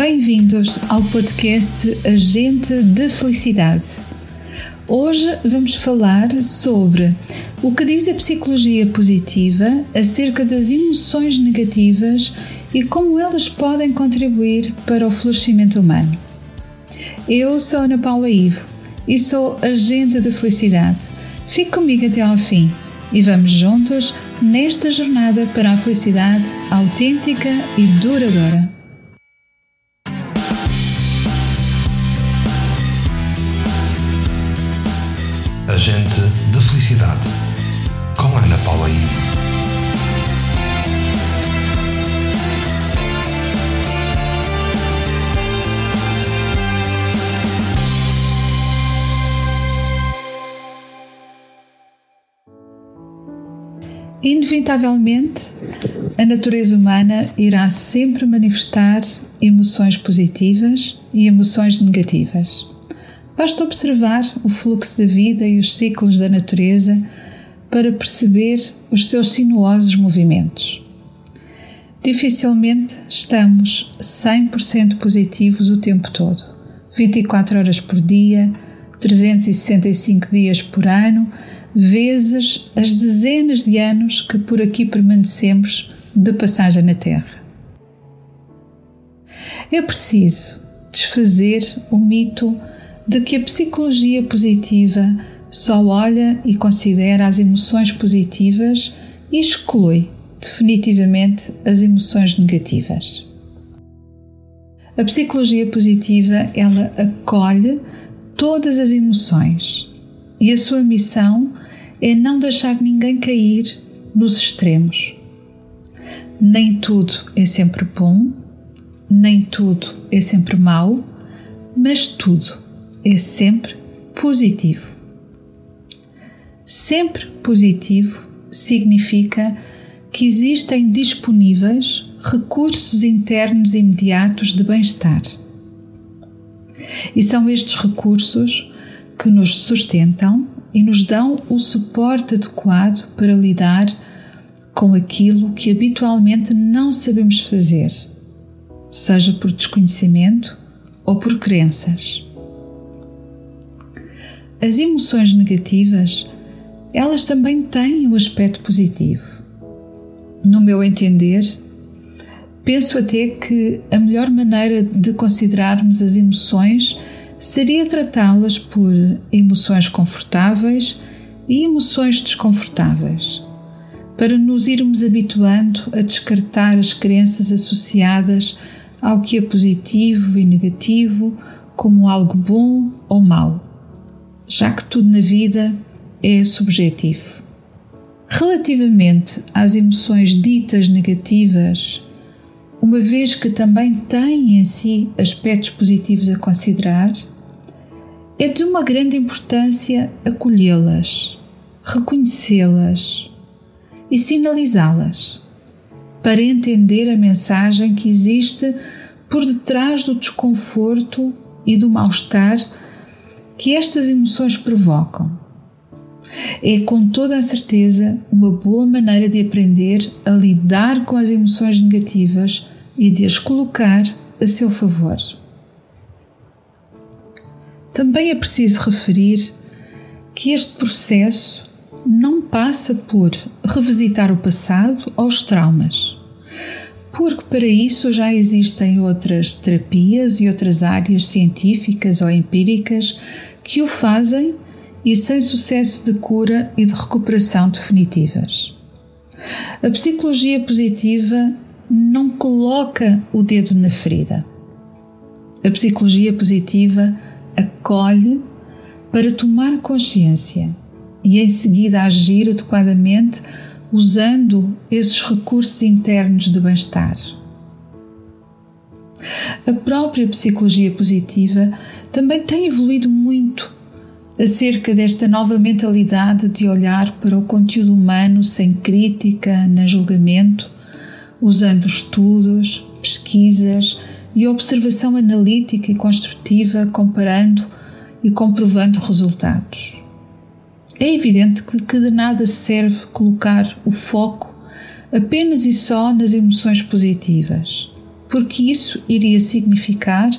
Bem-vindos ao podcast Agente de Felicidade. Hoje vamos falar sobre o que diz a psicologia positiva acerca das emoções negativas e como elas podem contribuir para o florescimento humano. Eu sou Ana Paula Ivo e sou agente de felicidade. Fique comigo até ao fim e vamos juntos nesta jornada para a felicidade autêntica e duradoura. Agente da Felicidade, com Ana Paula I. Inevitavelmente, a natureza humana irá sempre manifestar emoções positivas e emoções negativas. Basta observar o fluxo da vida e os ciclos da natureza para perceber os seus sinuosos movimentos. Dificilmente estamos 100% positivos o tempo todo, 24 horas por dia, 365 dias por ano, vezes as dezenas de anos que por aqui permanecemos de passagem na Terra. É preciso desfazer o mito de que a psicologia positiva só olha e considera as emoções positivas e exclui definitivamente as emoções negativas. A psicologia positiva, ela acolhe todas as emoções e a sua missão é não deixar ninguém cair nos extremos. Nem tudo é sempre bom, nem tudo é sempre mau, mas tudo é sempre positivo. Sempre positivo significa que existem disponíveis recursos internos imediatos de bem-estar. E são estes recursos que nos sustentam e nos dão o suporte adequado para lidar com aquilo que habitualmente não sabemos fazer, seja por desconhecimento ou por crenças. As emoções negativas, elas também têm um aspecto positivo. No meu entender, penso até que a melhor maneira de considerarmos as emoções seria tratá-las por emoções confortáveis e emoções desconfortáveis, para nos irmos habituando a descartar as crenças associadas ao que é positivo e negativo como algo bom ou mau já que tudo na vida é subjetivo. Relativamente às emoções ditas negativas, uma vez que também têm em si aspectos positivos a considerar, é de uma grande importância acolhê-las, reconhecê-las e sinalizá-las, para entender a mensagem que existe por detrás do desconforto e do mal-estar que estas emoções provocam. É com toda a certeza uma boa maneira de aprender a lidar com as emoções negativas e de as colocar a seu favor. Também é preciso referir que este processo não passa por revisitar o passado ou os traumas, porque para isso já existem outras terapias e outras áreas científicas ou empíricas que o fazem e sem sucesso de cura e de recuperação definitivas. A psicologia positiva não coloca o dedo na ferida. A psicologia positiva acolhe para tomar consciência e em seguida agir adequadamente usando esses recursos internos de bem-estar. A própria psicologia positiva também tem evoluído muito acerca desta nova mentalidade de olhar para o conteúdo humano sem crítica nem julgamento, usando estudos, pesquisas e observação analítica e construtiva, comparando e comprovando resultados. É evidente que de nada serve colocar o foco apenas e só nas emoções positivas porque isso iria significar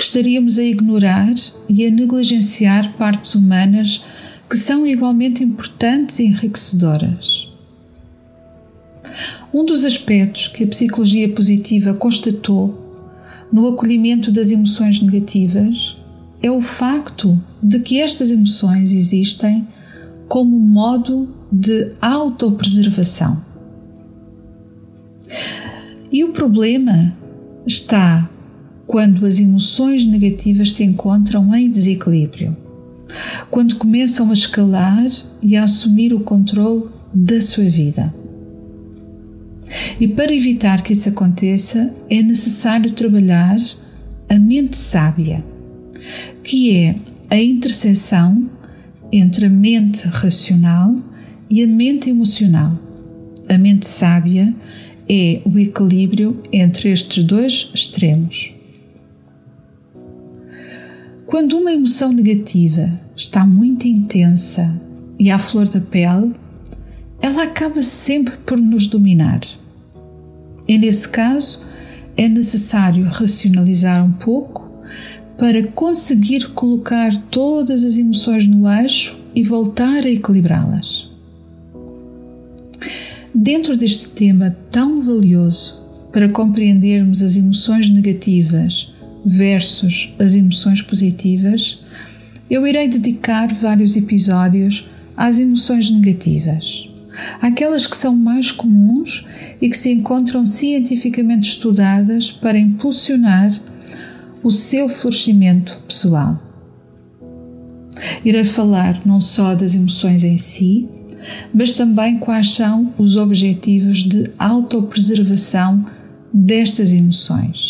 que estaríamos a ignorar e a negligenciar partes humanas que são igualmente importantes e enriquecedoras. Um dos aspectos que a psicologia positiva constatou no acolhimento das emoções negativas é o facto de que estas emoções existem como modo de autopreservação. E o problema está quando as emoções negativas se encontram em desequilíbrio, quando começam a escalar e a assumir o controle da sua vida. E para evitar que isso aconteça, é necessário trabalhar a mente sábia, que é a interseção entre a mente racional e a mente emocional. A mente sábia é o equilíbrio entre estes dois extremos. Quando uma emoção negativa está muito intensa e à flor da pele, ela acaba sempre por nos dominar. E nesse caso, é necessário racionalizar um pouco para conseguir colocar todas as emoções no eixo e voltar a equilibrá-las. Dentro deste tema tão valioso para compreendermos as emoções negativas versus as emoções positivas, eu irei dedicar vários episódios às emoções negativas, aquelas que são mais comuns e que se encontram cientificamente estudadas para impulsionar o seu florescimento pessoal. Irei falar não só das emoções em si, mas também quais são os objetivos de autopreservação destas emoções.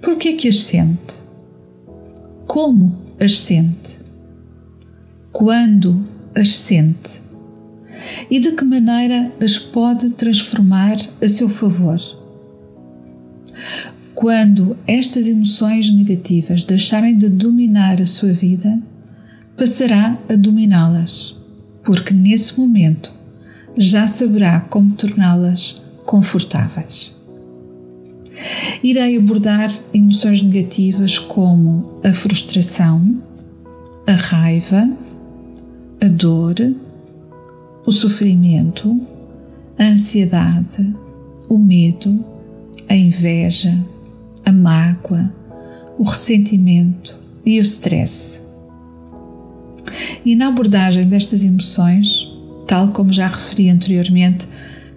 Por que é que as sente? Como as sente? Quando as sente? E de que maneira as pode transformar a seu favor? Quando estas emoções negativas deixarem de dominar a sua vida, passará a dominá-las, porque nesse momento já saberá como torná-las confortáveis. Irei abordar emoções negativas como a frustração, a raiva, a dor, o sofrimento, a ansiedade, o medo, a inveja, a mágoa, o ressentimento e o stress. E na abordagem destas emoções, tal como já referi anteriormente,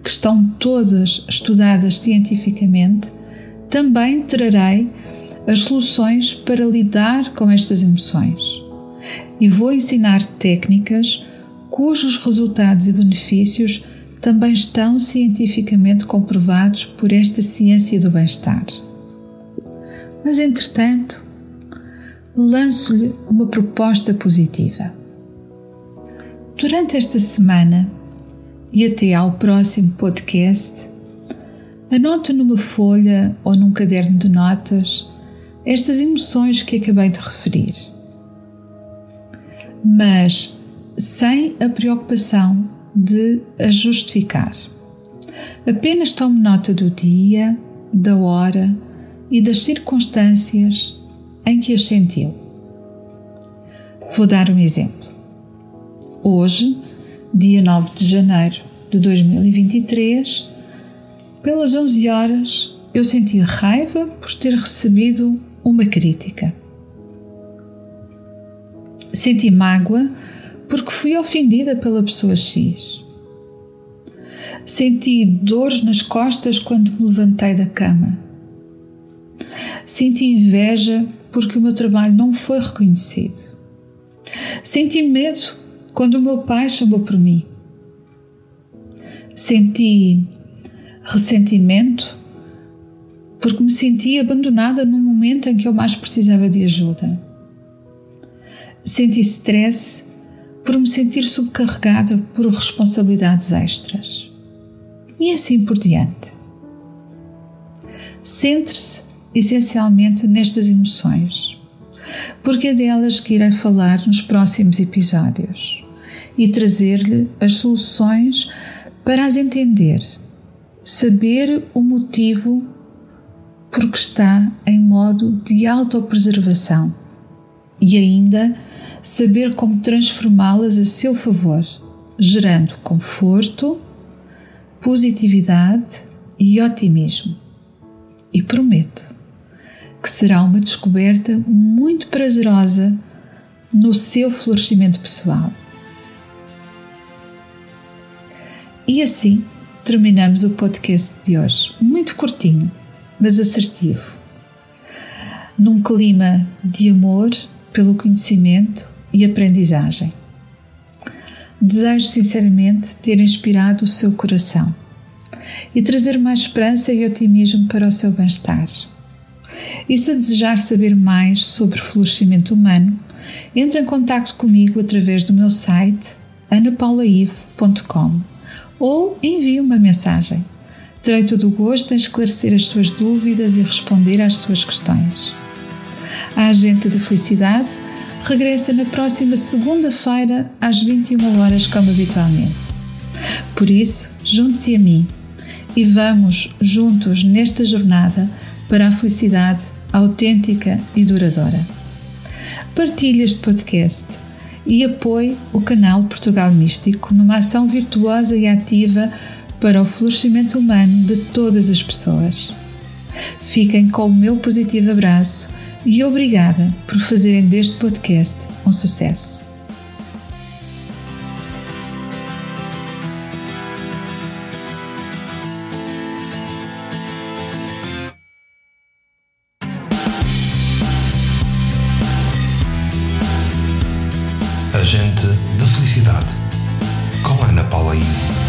que estão todas estudadas cientificamente, também trarei as soluções para lidar com estas emoções e vou ensinar técnicas cujos resultados e benefícios também estão cientificamente comprovados por esta ciência do bem-estar. Mas, entretanto, lanço-lhe uma proposta positiva. Durante esta semana e até ao próximo podcast, Anote numa folha ou num caderno de notas estas emoções que acabei de referir. Mas sem a preocupação de as justificar. Apenas tome nota do dia, da hora e das circunstâncias em que as sentiu. Vou dar um exemplo. Hoje, dia 9 de janeiro de 2023, pelas 11 horas, eu senti raiva por ter recebido uma crítica. Senti mágoa porque fui ofendida pela pessoa X. Senti dores nas costas quando me levantei da cama. Senti inveja porque o meu trabalho não foi reconhecido. Senti medo quando o meu pai chamou por mim. Senti ressentimento, porque me senti abandonada no momento em que eu mais precisava de ajuda. Senti stress por me sentir subcarregada por responsabilidades extras. E assim por diante. Centre-se essencialmente nestas emoções, porque é delas que irei falar nos próximos episódios e trazer-lhe as soluções para as entender saber o motivo por que está em modo de autopreservação e ainda saber como transformá-las a seu favor, gerando conforto, positividade e otimismo. E prometo que será uma descoberta muito prazerosa no seu florescimento pessoal. E assim terminamos o podcast de hoje. Muito curtinho, mas assertivo. Num clima de amor pelo conhecimento e aprendizagem. Desejo sinceramente ter inspirado o seu coração e trazer mais esperança e otimismo para o seu bem-estar. E se desejar saber mais sobre florescimento humano, entre em contato comigo através do meu site anapaulaive.com ou envie uma mensagem. Terei todo o gosto em esclarecer as suas dúvidas e responder às suas questões. A Agente de Felicidade regressa na próxima segunda-feira às 21 horas como habitualmente. Por isso, junte-se a mim e vamos juntos nesta jornada para a felicidade autêntica e duradoura. Partilhe este podcast e apoie o canal Portugal Místico numa ação virtuosa e ativa para o florescimento humano de todas as pessoas. Fiquem com o meu positivo abraço e obrigada por fazerem deste podcast um sucesso. Com